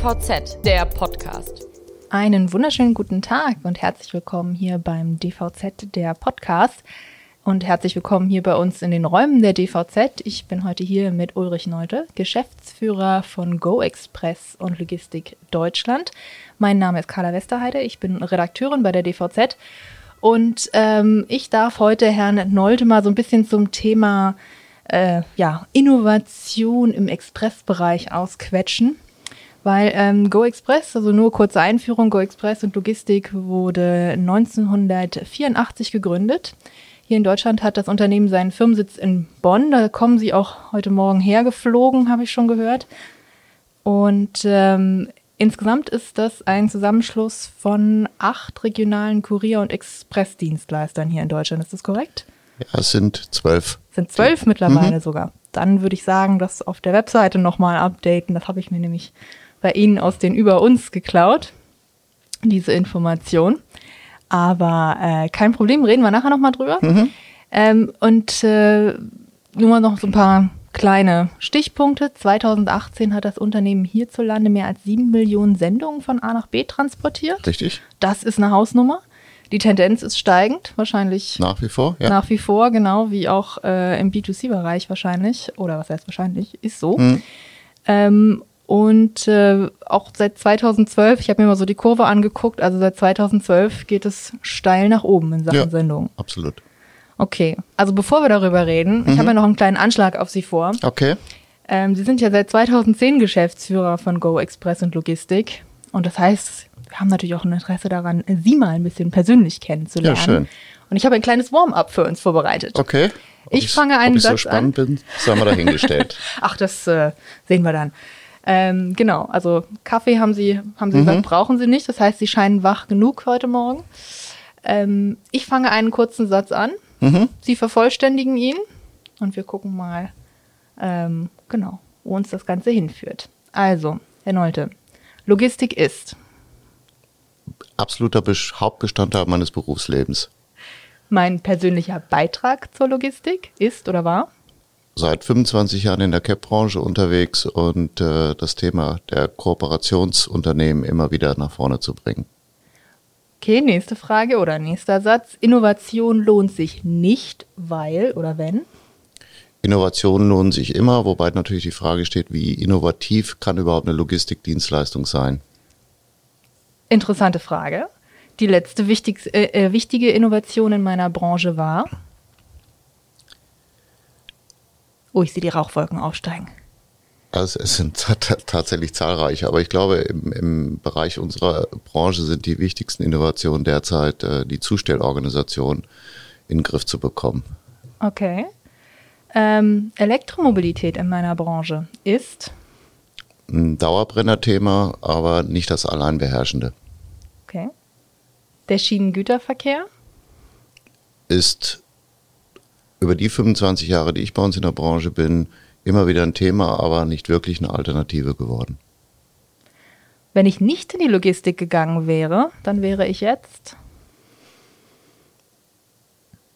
DVZ, der Podcast. Einen wunderschönen guten Tag und herzlich willkommen hier beim DVZ, der Podcast. Und herzlich willkommen hier bei uns in den Räumen der DVZ. Ich bin heute hier mit Ulrich Neute, Geschäftsführer von Go Express und Logistik Deutschland. Mein Name ist Carla Westerheide, ich bin Redakteurin bei der DVZ. Und ähm, ich darf heute Herrn Nolte mal so ein bisschen zum Thema äh, ja, Innovation im Expressbereich ausquetschen. Weil ähm, Go Express, also nur kurze Einführung, Go Express und Logistik wurde 1984 gegründet. Hier in Deutschland hat das Unternehmen seinen Firmensitz in Bonn. Da kommen sie auch heute Morgen hergeflogen, habe ich schon gehört. Und ähm, insgesamt ist das ein Zusammenschluss von acht regionalen Kurier- und Expressdienstleistern hier in Deutschland. Ist das korrekt? Ja, es sind zwölf. Es sind zwölf mittlerweile mhm. sogar. Dann würde ich sagen, das auf der Webseite nochmal updaten. Das habe ich mir nämlich bei Ihnen aus den Über uns geklaut, diese Information. Aber äh, kein Problem, reden wir nachher nochmal drüber. Mhm. Ähm, und äh, nur mal noch so ein paar kleine Stichpunkte. 2018 hat das Unternehmen hierzulande mehr als sieben Millionen Sendungen von A nach B transportiert. Richtig. Das ist eine Hausnummer. Die Tendenz ist steigend, wahrscheinlich. Nach wie vor, ja. Nach wie vor, genau, wie auch äh, im B2C-Bereich wahrscheinlich. Oder was heißt wahrscheinlich, ist so. Mhm. Ähm, und äh, auch seit 2012, ich habe mir mal so die Kurve angeguckt, also seit 2012 geht es steil nach oben in Sachen ja, Sendung. Absolut. Okay, also bevor wir darüber reden, mhm. ich habe ja noch einen kleinen Anschlag auf Sie vor. Okay. Ähm, Sie sind ja seit 2010 Geschäftsführer von Go Express und Logistik. Und das heißt, wir haben natürlich auch ein Interesse daran, Sie mal ein bisschen persönlich kennenzulernen. Ja, schön. Und ich habe ein kleines Warm-up für uns vorbereitet. Okay. Ob ich fange einen ob ich Satz so spannend an. bin, haben wir dahingestellt. Ach, das äh, sehen wir dann. Ähm, genau, also Kaffee haben Sie, haben Sie mhm. gesagt, brauchen Sie nicht. Das heißt, Sie scheinen wach genug heute Morgen. Ähm, ich fange einen kurzen Satz an. Mhm. Sie vervollständigen ihn und wir gucken mal, ähm, genau, wo uns das Ganze hinführt. Also, Herr Nolte, Logistik ist absoluter Hauptbestandteil meines Berufslebens. Mein persönlicher Beitrag zur Logistik ist oder war? Seit 25 Jahren in der CAP-Branche unterwegs und äh, das Thema der Kooperationsunternehmen immer wieder nach vorne zu bringen. Okay, nächste Frage oder nächster Satz. Innovation lohnt sich nicht, weil oder wenn? Innovationen lohnen sich immer, wobei natürlich die Frage steht, wie innovativ kann überhaupt eine Logistikdienstleistung sein? Interessante Frage. Die letzte wichtig, äh, äh wichtige Innovation in meiner Branche war? Oh, ich sehe die Rauchwolken aufsteigen. Also es sind tatsächlich zahlreiche, aber ich glaube, im, im, Bereich unserer Branche sind die wichtigsten Innovationen derzeit, äh, die Zustellorganisation in den Griff zu bekommen. Okay. Ähm, Elektromobilität in meiner Branche ist? Ein Dauerbrenner-Thema, aber nicht das alleinbeherrschende. Okay. Der Schienengüterverkehr? Ist über die 25 Jahre, die ich bei uns in der Branche bin, immer wieder ein Thema, aber nicht wirklich eine Alternative geworden. Wenn ich nicht in die Logistik gegangen wäre, dann wäre ich jetzt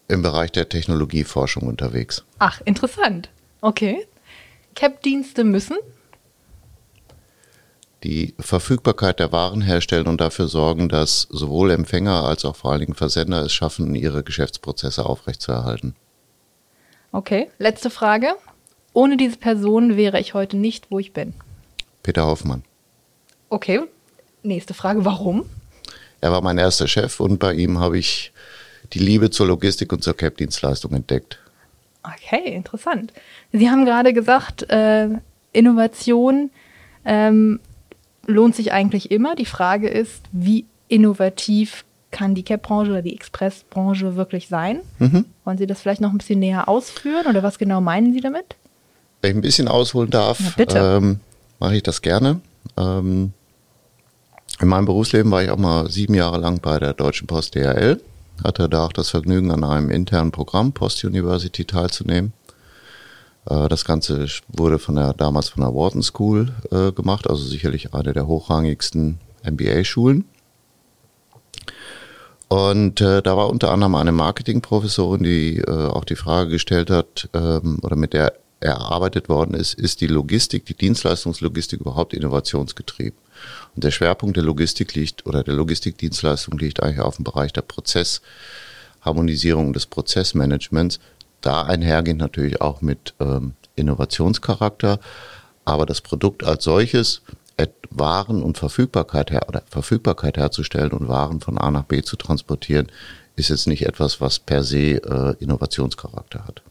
im Bereich der Technologieforschung unterwegs. Ach, interessant. Okay. CAP-Dienste müssen die Verfügbarkeit der Waren herstellen und dafür sorgen, dass sowohl Empfänger als auch vor allen Dingen Versender es schaffen, ihre Geschäftsprozesse aufrechtzuerhalten. Okay, letzte Frage. Ohne diese Person wäre ich heute nicht, wo ich bin. Peter Hoffmann. Okay, nächste Frage. Warum? Er war mein erster Chef und bei ihm habe ich die Liebe zur Logistik und zur CAP-Dienstleistung entdeckt. Okay, interessant. Sie haben gerade gesagt, äh, Innovation ähm, lohnt sich eigentlich immer. Die Frage ist, wie innovativ kann die CAP-Branche oder die Express-Branche wirklich sein? Mhm. Wollen Sie das vielleicht noch ein bisschen näher ausführen oder was genau meinen Sie damit? Wenn ich ein bisschen ausholen darf, ähm, mache ich das gerne. Ähm, in meinem Berufsleben war ich auch mal sieben Jahre lang bei der Deutschen Post DHL, hatte da auch das Vergnügen, an einem internen Programm Post University teilzunehmen. Äh, das Ganze wurde von der, damals von der Wharton School äh, gemacht, also sicherlich eine der hochrangigsten MBA-Schulen. Und äh, da war unter anderem eine Marketingprofessorin, die äh, auch die Frage gestellt hat, ähm, oder mit der erarbeitet worden ist, ist die Logistik, die Dienstleistungslogistik überhaupt innovationsgetrieben. Und der Schwerpunkt der Logistik liegt oder der Logistikdienstleistung liegt eigentlich auf dem Bereich der Prozessharmonisierung des Prozessmanagements. Da einhergehend natürlich auch mit ähm, Innovationscharakter, aber das Produkt als solches, Waren und Verfügbarkeit her oder Verfügbarkeit herzustellen und Waren von A nach B zu transportieren, ist jetzt nicht etwas, was per se äh, Innovationscharakter hat.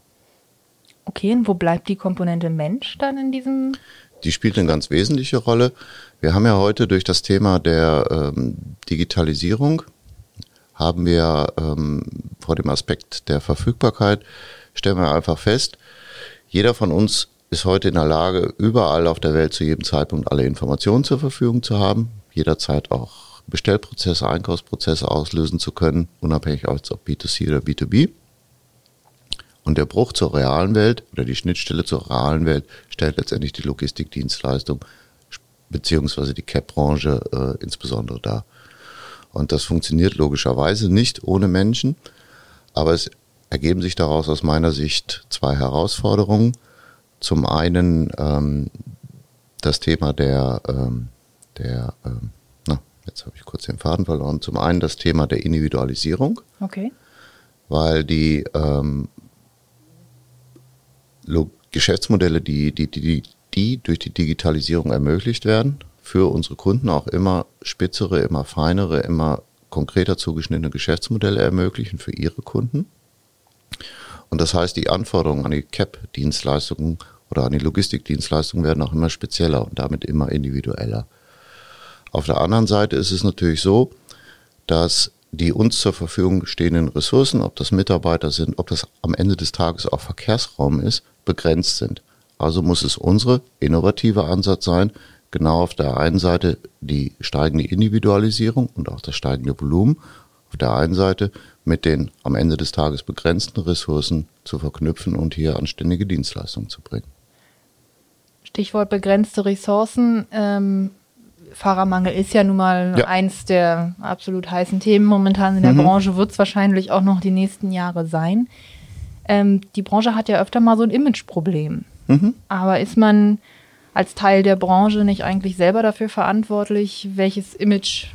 Okay, und wo bleibt die Komponente Mensch dann in diesem? Die spielt eine ganz wesentliche Rolle. Wir haben ja heute durch das Thema der ähm, Digitalisierung, haben wir ähm, vor dem Aspekt der Verfügbarkeit, stellen wir einfach fest, jeder von uns ist heute in der Lage, überall auf der Welt zu jedem Zeitpunkt alle Informationen zur Verfügung zu haben, jederzeit auch Bestellprozesse, Einkaufsprozesse auslösen zu können, unabhängig ob B2C oder B2B. Und der Bruch zur realen Welt oder die Schnittstelle zur realen Welt stellt letztendlich die Logistikdienstleistung beziehungsweise die CAP-Branche äh, insbesondere dar. Und das funktioniert logischerweise nicht ohne Menschen, aber es ergeben sich daraus aus meiner Sicht zwei Herausforderungen. Zum einen ähm, das Thema der, ähm, der ähm, na, jetzt habe ich kurz den Faden verloren. Zum einen das Thema der Individualisierung. Okay. Weil die ähm, Geschäftsmodelle, die, die, die, die durch die Digitalisierung ermöglicht werden, für unsere Kunden auch immer spitzere, immer feinere, immer konkreter zugeschnittene Geschäftsmodelle ermöglichen für ihre Kunden. Und das heißt, die Anforderungen an die CAP-Dienstleistungen oder an die Logistikdienstleistungen werden auch immer spezieller und damit immer individueller. Auf der anderen Seite ist es natürlich so, dass die uns zur Verfügung stehenden Ressourcen, ob das Mitarbeiter sind, ob das am Ende des Tages auch Verkehrsraum ist, begrenzt sind. Also muss es unsere innovative Ansatz sein, genau auf der einen Seite die steigende Individualisierung und auch das steigende Volumen, auf der einen Seite mit den am Ende des Tages begrenzten Ressourcen zu verknüpfen und hier anständige Dienstleistungen zu bringen. Stichwort begrenzte Ressourcen. Ähm, Fahrermangel ist ja nun mal ja. eins der absolut heißen Themen momentan in der mhm. Branche, wird es wahrscheinlich auch noch die nächsten Jahre sein. Ähm, die Branche hat ja öfter mal so ein Imageproblem. Mhm. Aber ist man als Teil der Branche nicht eigentlich selber dafür verantwortlich, welches Image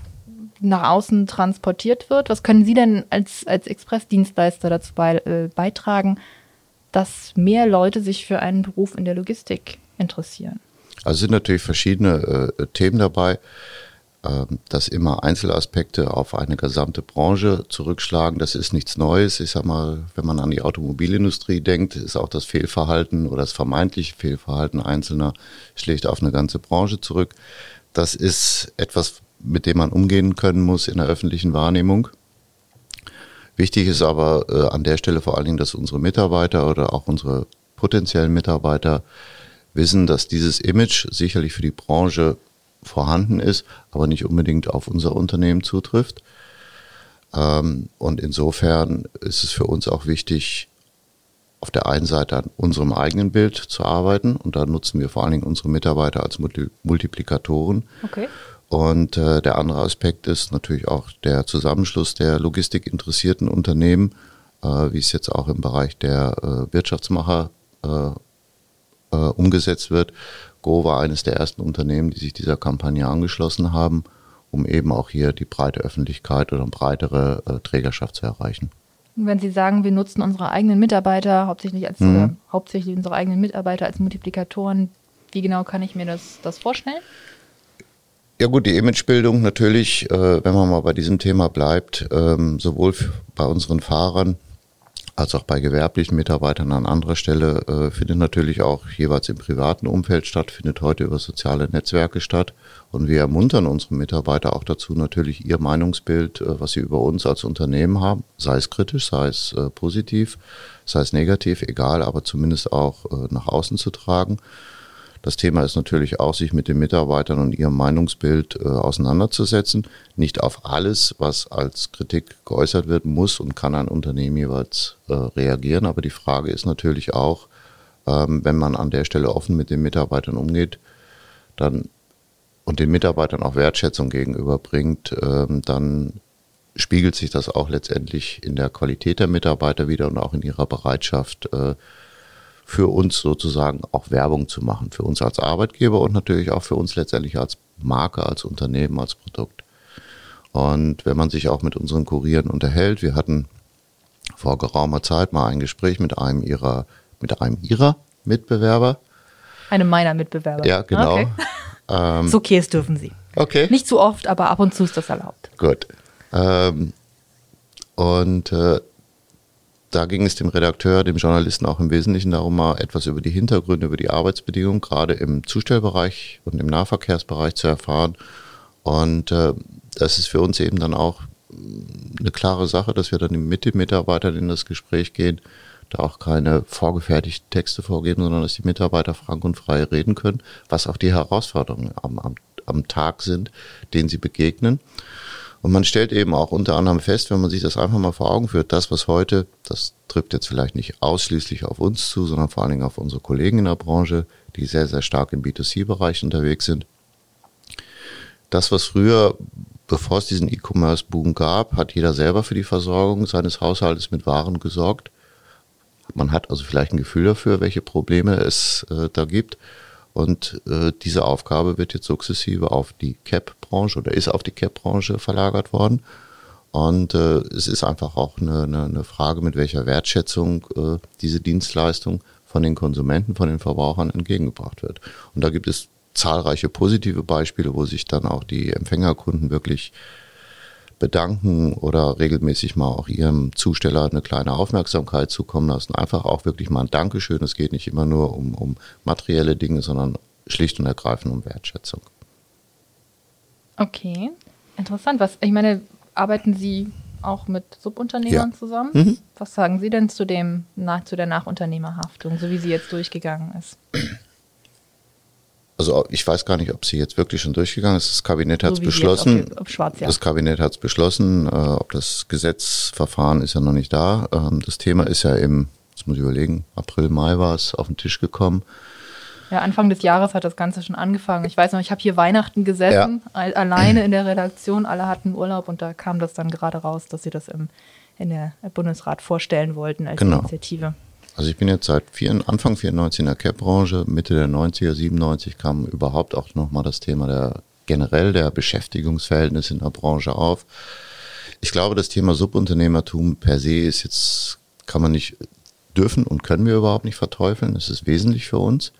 nach außen transportiert wird? Was können Sie denn als, als Expressdienstleister dazu bei, äh, beitragen, dass mehr Leute sich für einen Beruf in der Logistik interessieren? Also sind natürlich verschiedene äh, Themen dabei, äh, dass immer Einzelaspekte auf eine gesamte Branche zurückschlagen. Das ist nichts Neues. Ich sag mal, wenn man an die Automobilindustrie denkt, ist auch das Fehlverhalten oder das vermeintliche Fehlverhalten Einzelner schlägt auf eine ganze Branche zurück. Das ist etwas, mit dem man umgehen können muss in der öffentlichen Wahrnehmung. Wichtig ist aber äh, an der Stelle vor allen Dingen, dass unsere Mitarbeiter oder auch unsere potenziellen Mitarbeiter wissen, dass dieses Image sicherlich für die Branche vorhanden ist, aber nicht unbedingt auf unser Unternehmen zutrifft. Ähm, und insofern ist es für uns auch wichtig, auf der einen Seite an unserem eigenen Bild zu arbeiten und da nutzen wir vor allen Dingen unsere Mitarbeiter als Multiplikatoren. Okay. Und äh, der andere Aspekt ist natürlich auch der Zusammenschluss der logistikinteressierten Unternehmen, äh, wie es jetzt auch im Bereich der äh, Wirtschaftsmacher äh, äh, umgesetzt wird. Go war eines der ersten Unternehmen, die sich dieser Kampagne angeschlossen haben, um eben auch hier die breite Öffentlichkeit oder breitere äh, Trägerschaft zu erreichen. wenn Sie sagen, wir nutzen unsere eigenen Mitarbeiter hauptsächlich als mhm. oder hauptsächlich unsere eigenen Mitarbeiter als Multiplikatoren, wie genau kann ich mir das, das vorstellen? Ja gut, die Imagebildung natürlich, äh, wenn man mal bei diesem Thema bleibt, ähm, sowohl bei unseren Fahrern als auch bei gewerblichen Mitarbeitern an anderer Stelle, äh, findet natürlich auch jeweils im privaten Umfeld statt, findet heute über soziale Netzwerke statt. Und wir ermuntern unsere Mitarbeiter auch dazu, natürlich ihr Meinungsbild, äh, was sie über uns als Unternehmen haben, sei es kritisch, sei es äh, positiv, sei es negativ, egal, aber zumindest auch äh, nach außen zu tragen. Das Thema ist natürlich auch, sich mit den Mitarbeitern und ihrem Meinungsbild äh, auseinanderzusetzen. Nicht auf alles, was als Kritik geäußert wird, muss und kann ein Unternehmen jeweils äh, reagieren. Aber die Frage ist natürlich auch, ähm, wenn man an der Stelle offen mit den Mitarbeitern umgeht, dann und den Mitarbeitern auch Wertschätzung gegenüberbringt, ähm, dann spiegelt sich das auch letztendlich in der Qualität der Mitarbeiter wieder und auch in ihrer Bereitschaft, äh, für uns sozusagen auch Werbung zu machen, für uns als Arbeitgeber und natürlich auch für uns letztendlich als Marke, als Unternehmen, als Produkt. Und wenn man sich auch mit unseren Kurieren unterhält, wir hatten vor geraumer Zeit mal ein Gespräch mit einem ihrer, mit einem ihrer Mitbewerber. Einem meiner Mitbewerber. Ja, genau. Okay. Ähm, so okay, es dürfen sie. Okay. Nicht zu oft, aber ab und zu ist das erlaubt. Gut. Ähm, und äh, da ging es dem Redakteur, dem Journalisten auch im Wesentlichen darum, mal etwas über die Hintergründe, über die Arbeitsbedingungen, gerade im Zustellbereich und im Nahverkehrsbereich zu erfahren. Und äh, das ist für uns eben dann auch eine klare Sache, dass wir dann mit den Mitarbeitern in das Gespräch gehen, da auch keine vorgefertigten Texte vorgeben, sondern dass die Mitarbeiter frank und frei reden können, was auch die Herausforderungen am, am, am Tag sind, denen sie begegnen. Und man stellt eben auch unter anderem fest, wenn man sich das einfach mal vor Augen führt, das, was heute, das trifft jetzt vielleicht nicht ausschließlich auf uns zu, sondern vor allen Dingen auf unsere Kollegen in der Branche, die sehr, sehr stark im B2C-Bereich unterwegs sind. Das, was früher, bevor es diesen E-Commerce-Boom gab, hat jeder selber für die Versorgung seines Haushaltes mit Waren gesorgt. Man hat also vielleicht ein Gefühl dafür, welche Probleme es äh, da gibt. Und äh, diese Aufgabe wird jetzt sukzessive auf die CAP-Branche oder ist auf die CAP-Branche verlagert worden. Und äh, es ist einfach auch eine, eine, eine Frage, mit welcher Wertschätzung äh, diese Dienstleistung von den Konsumenten, von den Verbrauchern entgegengebracht wird. Und da gibt es zahlreiche positive Beispiele, wo sich dann auch die Empfängerkunden wirklich bedanken oder regelmäßig mal auch ihrem Zusteller eine kleine Aufmerksamkeit zukommen lassen. Einfach auch wirklich mal ein Dankeschön. Es geht nicht immer nur um, um materielle Dinge, sondern schlicht und ergreifend um Wertschätzung. Okay, interessant. Was, ich meine, arbeiten Sie auch mit Subunternehmern ja. zusammen? Mhm. Was sagen Sie denn zu dem, zu der Nachunternehmerhaftung, so wie sie jetzt durchgegangen ist? Also ich weiß gar nicht, ob sie jetzt wirklich schon durchgegangen ist. Das Kabinett hat es so beschlossen. Jetzt, okay, schwarz, ja. Das Kabinett hat es beschlossen. Äh, ob das Gesetzverfahren ist ja noch nicht da. Ähm, das Thema ist ja im, jetzt muss ich überlegen, April, Mai war es auf den Tisch gekommen. Ja, Anfang des Jahres hat das Ganze schon angefangen. Ich weiß noch, ich habe hier Weihnachten gesessen, ja. alleine in der Redaktion. Alle hatten Urlaub und da kam das dann gerade raus, dass sie das im in der Bundesrat vorstellen wollten als genau. Initiative. Also ich bin jetzt seit vier, Anfang 94 in der Cap-Branche, Mitte der 90er, 97 kam überhaupt auch nochmal das Thema der generell der Beschäftigungsverhältnisse in der Branche auf. Ich glaube, das Thema Subunternehmertum per se ist jetzt, kann man nicht, dürfen und können wir überhaupt nicht verteufeln. Es ist wesentlich für uns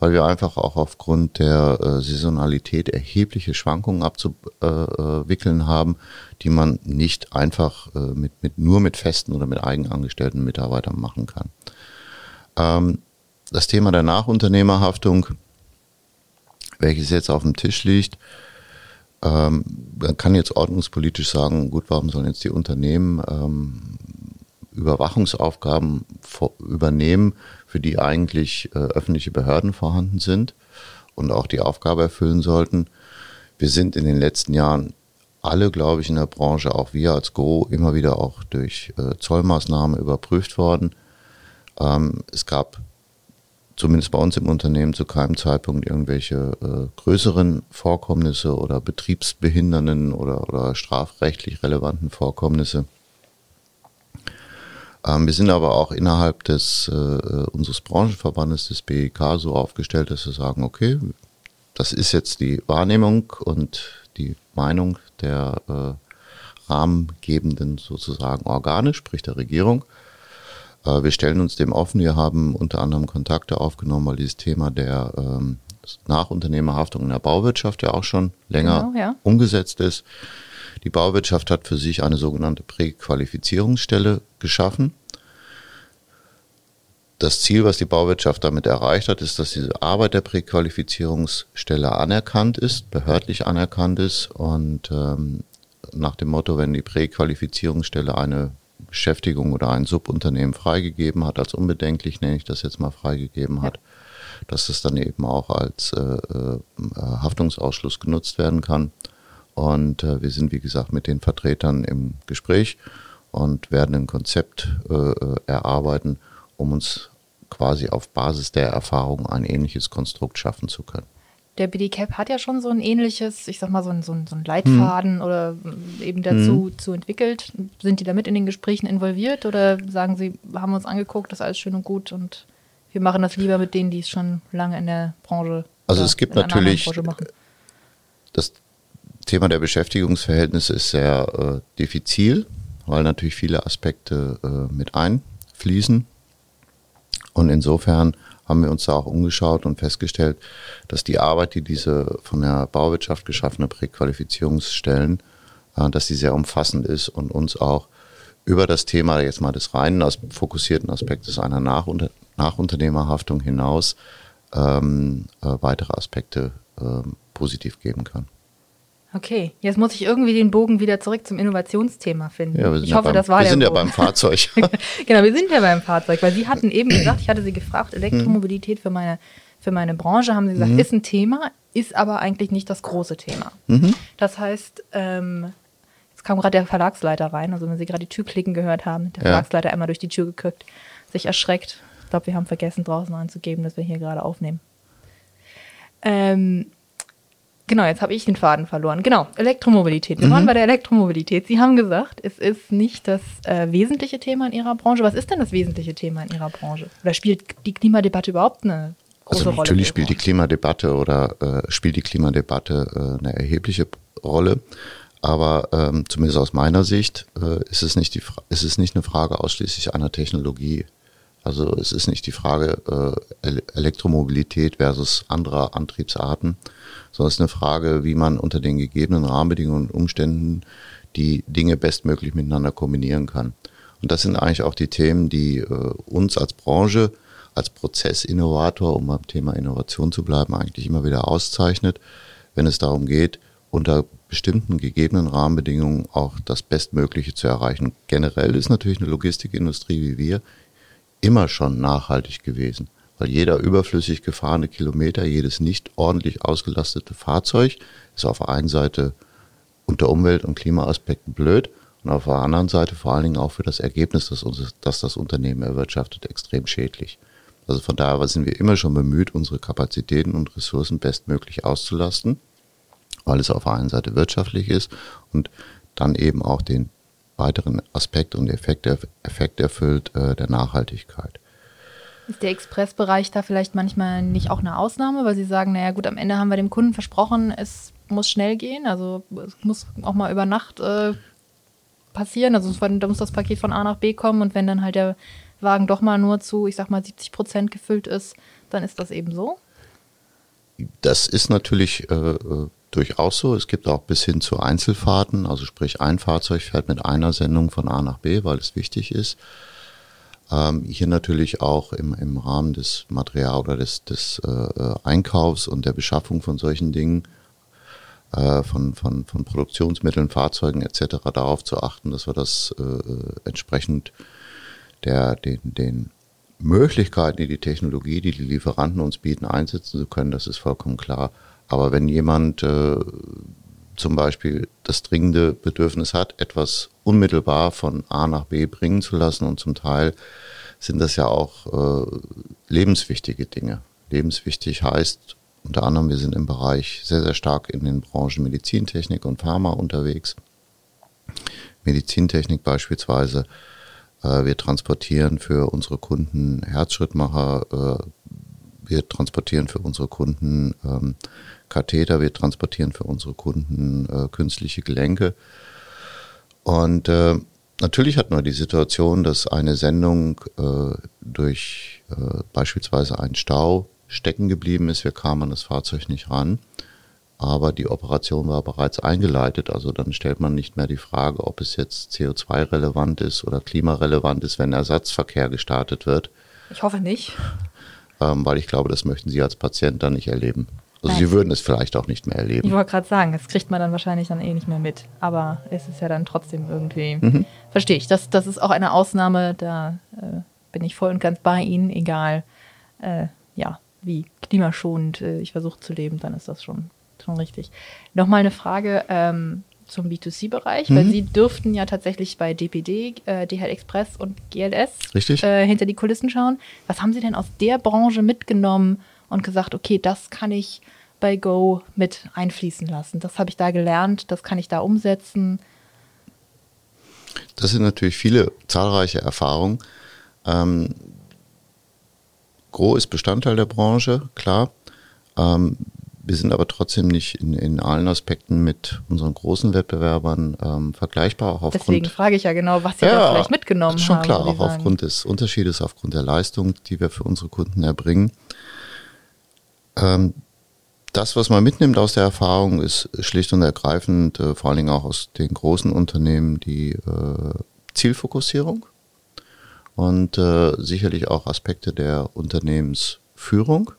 weil wir einfach auch aufgrund der äh, Saisonalität erhebliche Schwankungen abzuwickeln haben, die man nicht einfach äh, mit, mit, nur mit festen oder mit eigenangestellten Mitarbeitern machen kann. Ähm, das Thema der Nachunternehmerhaftung, welches jetzt auf dem Tisch liegt, ähm, man kann jetzt ordnungspolitisch sagen, gut, warum sollen jetzt die Unternehmen ähm, Überwachungsaufgaben übernehmen, für die eigentlich äh, öffentliche Behörden vorhanden sind und auch die Aufgabe erfüllen sollten. Wir sind in den letzten Jahren alle, glaube ich, in der Branche, auch wir als Go, immer wieder auch durch äh, Zollmaßnahmen überprüft worden. Ähm, es gab zumindest bei uns im Unternehmen zu keinem Zeitpunkt irgendwelche äh, größeren Vorkommnisse oder betriebsbehindernden oder, oder strafrechtlich relevanten Vorkommnisse. Ähm, wir sind aber auch innerhalb des äh, unseres Branchenverbandes des BEK so aufgestellt, dass wir sagen, okay, das ist jetzt die Wahrnehmung und die Meinung der äh, rahmengebenden sozusagen Organe, sprich der Regierung. Äh, wir stellen uns dem offen. Wir haben unter anderem Kontakte aufgenommen, weil dieses Thema der ähm, Nachunternehmerhaftung in der Bauwirtschaft ja auch schon länger genau, ja. umgesetzt ist. Die Bauwirtschaft hat für sich eine sogenannte Präqualifizierungsstelle geschaffen. Das Ziel, was die Bauwirtschaft damit erreicht hat, ist, dass diese Arbeit der Präqualifizierungsstelle anerkannt ist, behördlich anerkannt ist und ähm, nach dem Motto, wenn die Präqualifizierungsstelle eine Beschäftigung oder ein Subunternehmen freigegeben hat, als unbedenklich nenne ich das jetzt mal freigegeben hat, dass es dann eben auch als äh, äh, Haftungsausschluss genutzt werden kann. Und äh, wir sind, wie gesagt, mit den Vertretern im Gespräch und werden ein Konzept äh, äh erarbeiten, um uns quasi auf Basis der Erfahrung ein ähnliches Konstrukt schaffen zu können. Der BDCAP hat ja schon so ein ähnliches, ich sag mal, so ein, so ein, so ein Leitfaden hm. oder eben dazu hm. zu entwickelt. Sind die damit in den Gesprächen involviert oder sagen sie, haben wir uns angeguckt, das ist alles schön und gut und wir machen das lieber mit denen, die es schon lange in der Branche Also es gibt natürlich das Thema der Beschäftigungsverhältnisse ist sehr äh, diffizil, weil natürlich viele Aspekte äh, mit einfließen. Und insofern haben wir uns da auch umgeschaut und festgestellt, dass die Arbeit, die diese von der Bauwirtschaft geschaffene Präqualifizierungsstellen, äh, dass die sehr umfassend ist und uns auch über das Thema jetzt mal des reinen fokussierten Aspektes einer Nachunter Nachunternehmerhaftung hinaus ähm, äh, weitere Aspekte äh, positiv geben kann. Okay, jetzt muss ich irgendwie den Bogen wieder zurück zum Innovationsthema finden. Ja, ich hoffe, beim, das war wir der Wir sind Bogen. ja beim Fahrzeug. genau, wir sind ja beim Fahrzeug, weil Sie hatten eben gesagt, ich hatte Sie gefragt, Elektromobilität für meine, für meine Branche, haben Sie gesagt, mhm. ist ein Thema, ist aber eigentlich nicht das große Thema. Mhm. Das heißt, ähm, jetzt kam gerade der Verlagsleiter rein, also wenn Sie gerade die Türklicken gehört haben, der ja. Verlagsleiter einmal durch die Tür geguckt, sich erschreckt. Ich glaube, wir haben vergessen, draußen anzugeben, dass wir hier gerade aufnehmen. Ähm, Genau, jetzt habe ich den Faden verloren. Genau, Elektromobilität. Wir mhm. waren bei der Elektromobilität. Sie haben gesagt, es ist nicht das äh, wesentliche Thema in Ihrer Branche. Was ist denn das wesentliche Thema in Ihrer Branche? Oder spielt die Klimadebatte überhaupt eine große also Rolle? Natürlich spielt die Klimadebatte oder äh, spielt die Klimadebatte äh, eine erhebliche Rolle. Aber ähm, zumindest aus meiner Sicht äh, ist, es nicht die ist es nicht eine Frage ausschließlich einer Technologie. Also es ist nicht die Frage äh, Elektromobilität versus anderer Antriebsarten, sondern es ist eine Frage, wie man unter den gegebenen Rahmenbedingungen und Umständen die Dinge bestmöglich miteinander kombinieren kann. Und das sind eigentlich auch die Themen, die äh, uns als Branche, als Prozessinnovator, um beim Thema Innovation zu bleiben, eigentlich immer wieder auszeichnet, wenn es darum geht, unter bestimmten gegebenen Rahmenbedingungen auch das Bestmögliche zu erreichen. Generell ist natürlich eine Logistikindustrie wie wir immer schon nachhaltig gewesen weil jeder überflüssig gefahrene Kilometer, jedes nicht ordentlich ausgelastete Fahrzeug ist auf der einen Seite unter Umwelt- und Klimaaspekten blöd und auf der anderen Seite vor allen Dingen auch für das Ergebnis, das, uns, das das Unternehmen erwirtschaftet, extrem schädlich. Also von daher sind wir immer schon bemüht, unsere Kapazitäten und Ressourcen bestmöglich auszulasten, weil es auf der einen Seite wirtschaftlich ist und dann eben auch den weiteren Aspekt und Effekt, Effekt erfüllt äh, der Nachhaltigkeit. Ist der Expressbereich da vielleicht manchmal nicht auch eine Ausnahme, weil Sie sagen, naja gut, am Ende haben wir dem Kunden versprochen, es muss schnell gehen, also es muss auch mal über Nacht äh, passieren, also da muss das Paket von A nach B kommen und wenn dann halt der Wagen doch mal nur zu, ich sag mal, 70 Prozent gefüllt ist, dann ist das eben so? Das ist natürlich äh, durchaus so. Es gibt auch bis hin zu Einzelfahrten, also sprich ein Fahrzeug fährt mit einer Sendung von A nach B, weil es wichtig ist. Ähm, hier natürlich auch im, im Rahmen des Material- oder des, des äh, Einkaufs und der Beschaffung von solchen Dingen, äh, von, von, von Produktionsmitteln, Fahrzeugen etc. darauf zu achten, dass wir das äh, entsprechend der, den, den Möglichkeiten, die die Technologie, die die Lieferanten uns bieten, einsetzen zu können, das ist vollkommen klar. Aber wenn jemand äh, zum Beispiel das dringende Bedürfnis hat, etwas unmittelbar von A nach B bringen zu lassen und zum Teil sind das ja auch äh, lebenswichtige Dinge. Lebenswichtig heißt unter anderem, wir sind im Bereich sehr, sehr stark in den Branchen Medizintechnik und Pharma unterwegs. Medizintechnik beispielsweise. Äh, wir transportieren für unsere Kunden Herzschrittmacher, äh, wir transportieren für unsere Kunden ähm, Katheter, wir transportieren für unsere Kunden äh, künstliche Gelenke. Und äh, natürlich hat man die Situation, dass eine Sendung äh, durch äh, beispielsweise einen Stau stecken geblieben ist. Wir kamen an das Fahrzeug nicht ran. Aber die Operation war bereits eingeleitet. Also dann stellt man nicht mehr die Frage, ob es jetzt CO2-relevant ist oder klimarelevant ist, wenn Ersatzverkehr gestartet wird. Ich hoffe nicht. Ähm, weil ich glaube, das möchten Sie als Patient dann nicht erleben. Also Nein. sie würden es vielleicht auch nicht mehr erleben. Ich wollte gerade sagen, das kriegt man dann wahrscheinlich dann eh nicht mehr mit. Aber es ist ja dann trotzdem irgendwie, mhm. verstehe ich. Das, das ist auch eine Ausnahme, da äh, bin ich voll und ganz bei Ihnen, egal äh, ja, wie klimaschonend äh, ich versuche zu leben, dann ist das schon, schon richtig. Nochmal eine Frage ähm, zum B2C-Bereich, mhm. weil Sie dürften ja tatsächlich bei DPD, äh, DHL Express und GLS äh, hinter die Kulissen schauen. Was haben Sie denn aus der Branche mitgenommen? Und gesagt, okay, das kann ich bei Go mit einfließen lassen. Das habe ich da gelernt, das kann ich da umsetzen. Das sind natürlich viele zahlreiche Erfahrungen. Ähm, Gros ist Bestandteil der Branche, klar. Ähm, wir sind aber trotzdem nicht in, in allen Aspekten mit unseren großen Wettbewerbern ähm, vergleichbar. Auch Deswegen frage ich ja genau, was Sie ja, da vielleicht mitgenommen haben. Schon klar, auch aufgrund des Unterschiedes, aufgrund der Leistung, die wir für unsere Kunden erbringen. Ähm, das, was man mitnimmt aus der Erfahrung, ist schlicht und ergreifend, äh, vor allen Dingen auch aus den großen Unternehmen, die äh, Zielfokussierung und äh, sicherlich auch Aspekte der Unternehmensführung,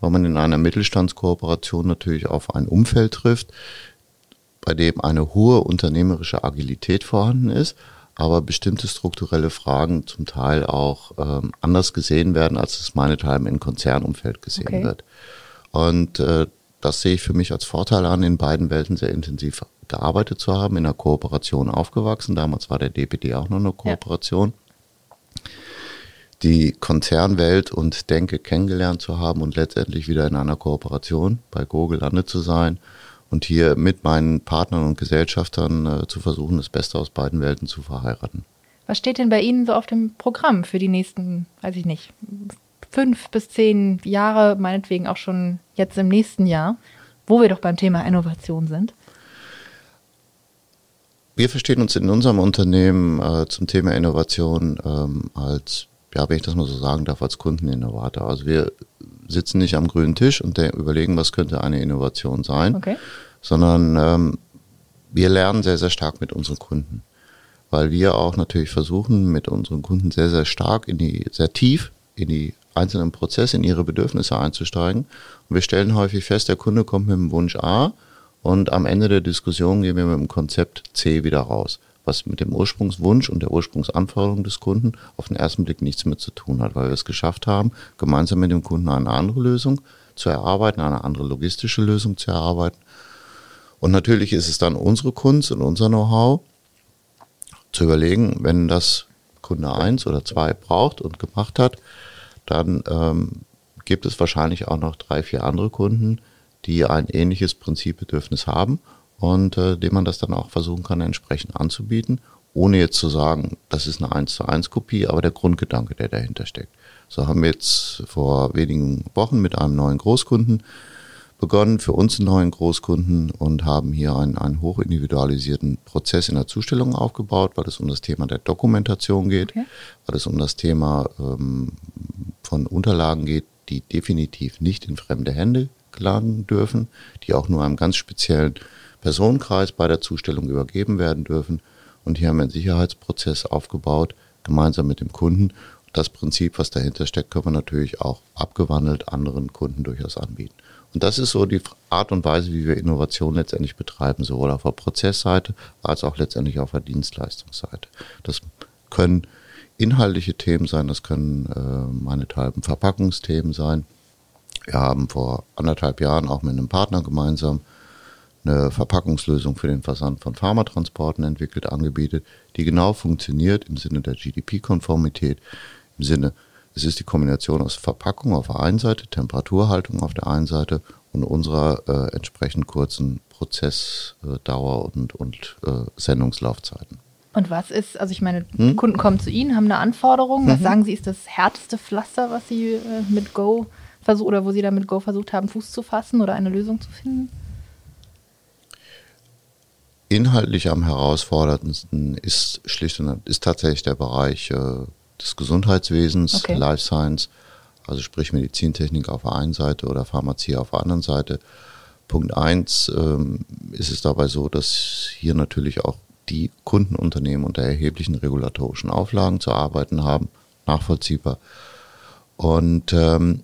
weil man in einer Mittelstandskooperation natürlich auf ein Umfeld trifft, bei dem eine hohe unternehmerische Agilität vorhanden ist, aber bestimmte strukturelle Fragen zum Teil auch ähm, anders gesehen werden, als es meinethalben im Konzernumfeld gesehen okay. wird. Und äh, das sehe ich für mich als Vorteil an, in beiden Welten sehr intensiv gearbeitet zu haben, in einer Kooperation aufgewachsen. Damals war der DPD auch noch eine Kooperation. Ja die Konzernwelt und Denke kennengelernt zu haben und letztendlich wieder in einer Kooperation bei Go gelandet zu sein und hier mit meinen Partnern und Gesellschaftern äh, zu versuchen, das Beste aus beiden Welten zu verheiraten. Was steht denn bei Ihnen so auf dem Programm für die nächsten, weiß ich nicht, fünf bis zehn Jahre, meinetwegen auch schon jetzt im nächsten Jahr, wo wir doch beim Thema Innovation sind? Wir verstehen uns in unserem Unternehmen äh, zum Thema Innovation ähm, als ja, wenn ich das mal so sagen darf, als Kundeninnovator. Also wir sitzen nicht am grünen Tisch und überlegen, was könnte eine Innovation sein, okay. sondern ähm, wir lernen sehr, sehr stark mit unseren Kunden, weil wir auch natürlich versuchen, mit unseren Kunden sehr, sehr stark in die, sehr tief in die einzelnen Prozesse, in ihre Bedürfnisse einzusteigen. Und wir stellen häufig fest, der Kunde kommt mit dem Wunsch A und am Ende der Diskussion gehen wir mit dem Konzept C wieder raus was mit dem Ursprungswunsch und der Ursprungsanforderung des Kunden auf den ersten Blick nichts mehr zu tun hat, weil wir es geschafft haben, gemeinsam mit dem Kunden eine andere Lösung zu erarbeiten, eine andere logistische Lösung zu erarbeiten. Und natürlich ist es dann unsere Kunst und unser Know-how zu überlegen, wenn das Kunde eins oder zwei braucht und gemacht hat, dann ähm, gibt es wahrscheinlich auch noch drei, vier andere Kunden, die ein ähnliches Prinzipbedürfnis haben und äh, dem man das dann auch versuchen kann, entsprechend anzubieten, ohne jetzt zu sagen, das ist eine 1 zu 1 Kopie, aber der Grundgedanke, der dahinter steckt. So haben wir jetzt vor wenigen Wochen mit einem neuen Großkunden begonnen, für uns einen neuen Großkunden und haben hier einen, einen hochindividualisierten Prozess in der Zustellung aufgebaut, weil es um das Thema der Dokumentation geht, okay. weil es um das Thema ähm, von Unterlagen geht, die definitiv nicht in fremde Hände gelangen dürfen, die auch nur einem ganz speziellen Personenkreis bei der Zustellung übergeben werden dürfen. Und hier haben wir einen Sicherheitsprozess aufgebaut, gemeinsam mit dem Kunden. Das Prinzip, was dahinter steckt, können wir natürlich auch abgewandelt anderen Kunden durchaus anbieten. Und das ist so die Art und Weise, wie wir Innovation letztendlich betreiben, sowohl auf der Prozessseite als auch letztendlich auf der Dienstleistungsseite. Das können inhaltliche Themen sein, das können äh, meinethalben Verpackungsthemen sein. Wir haben vor anderthalb Jahren auch mit einem Partner gemeinsam eine Verpackungslösung für den Versand von Pharmatransporten entwickelt, angebietet, die genau funktioniert im Sinne der GDP-Konformität, im Sinne, es ist die Kombination aus Verpackung auf der einen Seite, Temperaturhaltung auf der einen Seite und unserer äh, entsprechend kurzen Prozessdauer und, und äh, Sendungslaufzeiten. Und was ist, also ich meine, hm? Kunden kommen zu Ihnen, haben eine Anforderung. Was mhm. sagen Sie, ist das härteste Pflaster, was Sie äh, mit Go versuchen oder wo Sie da mit Go versucht haben, Fuß zu fassen oder eine Lösung zu finden? Inhaltlich am herausforderndsten ist schlicht und ist tatsächlich der Bereich äh, des Gesundheitswesens, okay. Life Science, also sprich Medizintechnik auf der einen Seite oder Pharmazie auf der anderen Seite. Punkt eins ähm, ist es dabei so, dass hier natürlich auch die Kundenunternehmen unter erheblichen regulatorischen Auflagen zu arbeiten haben, nachvollziehbar. Und ähm,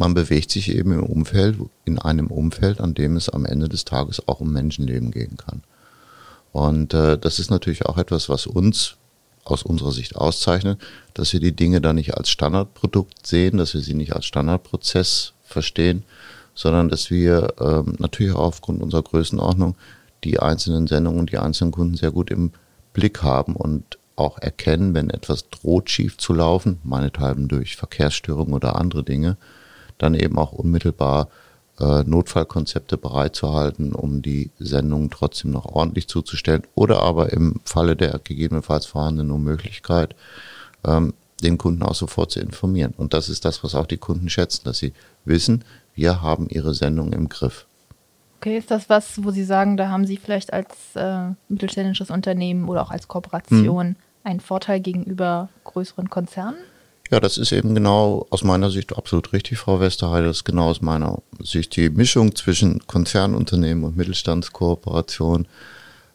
man bewegt sich eben im Umfeld, in einem Umfeld, an dem es am Ende des Tages auch um Menschenleben gehen kann. Und äh, das ist natürlich auch etwas, was uns aus unserer Sicht auszeichnet, dass wir die Dinge da nicht als Standardprodukt sehen, dass wir sie nicht als Standardprozess verstehen, sondern dass wir ähm, natürlich auch aufgrund unserer Größenordnung die einzelnen Sendungen und die einzelnen Kunden sehr gut im Blick haben und auch erkennen, wenn etwas droht schief zu laufen, meinethalben durch Verkehrsstörungen oder andere Dinge, dann eben auch unmittelbar äh, Notfallkonzepte bereitzuhalten, um die Sendung trotzdem noch ordentlich zuzustellen oder aber im Falle der gegebenenfalls vorhandenen Möglichkeit ähm, den Kunden auch sofort zu informieren. Und das ist das, was auch die Kunden schätzen, dass sie wissen, wir haben ihre Sendung im Griff. Okay, ist das was, wo Sie sagen, da haben Sie vielleicht als äh, mittelständisches Unternehmen oder auch als Kooperation hm. einen Vorteil gegenüber größeren Konzernen? Ja, das ist eben genau aus meiner Sicht absolut richtig, Frau Westerheide. Das ist genau aus meiner Sicht die Mischung zwischen Konzernunternehmen und Mittelstandskooperation.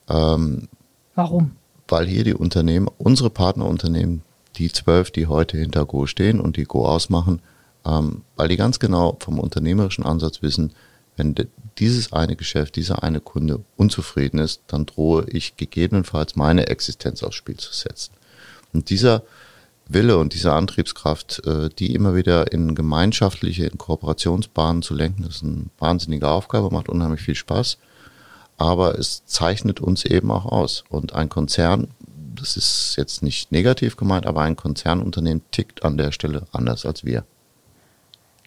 Ähm, Warum? Weil hier die Unternehmen, unsere Partnerunternehmen, die zwölf, die heute hinter Go stehen und die Go ausmachen, ähm, weil die ganz genau vom unternehmerischen Ansatz wissen, wenn dieses eine Geschäft, dieser eine Kunde unzufrieden ist, dann drohe ich gegebenenfalls meine Existenz aufs Spiel zu setzen. Und dieser Wille und diese Antriebskraft, äh, die immer wieder in gemeinschaftliche, in Kooperationsbahnen zu lenken, ist eine wahnsinnige Aufgabe, macht unheimlich viel Spaß. Aber es zeichnet uns eben auch aus. Und ein Konzern, das ist jetzt nicht negativ gemeint, aber ein Konzernunternehmen tickt an der Stelle anders als wir.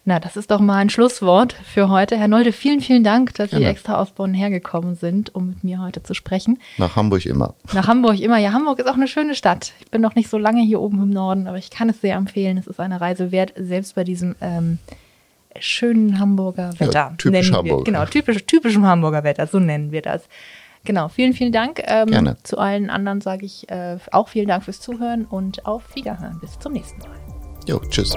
Na, das ist doch mal ein Schlusswort für heute. Herr Nolde, vielen, vielen Dank, dass Gerne. Sie extra aus Bonn hergekommen sind, um mit mir heute zu sprechen. Nach Hamburg immer. Nach Hamburg immer. Ja, Hamburg ist auch eine schöne Stadt. Ich bin noch nicht so lange hier oben im Norden, aber ich kann es sehr empfehlen. Es ist eine Reise wert, selbst bei diesem ähm, schönen Hamburger Wetter. Ja, typisch Hamburg. Genau, typisch, typischem Hamburger Wetter, so nennen wir das. Genau, vielen, vielen Dank. Ähm, Gerne. Zu allen anderen sage ich äh, auch vielen Dank fürs Zuhören und auf Wiederhören. Bis zum nächsten Mal. Jo, tschüss.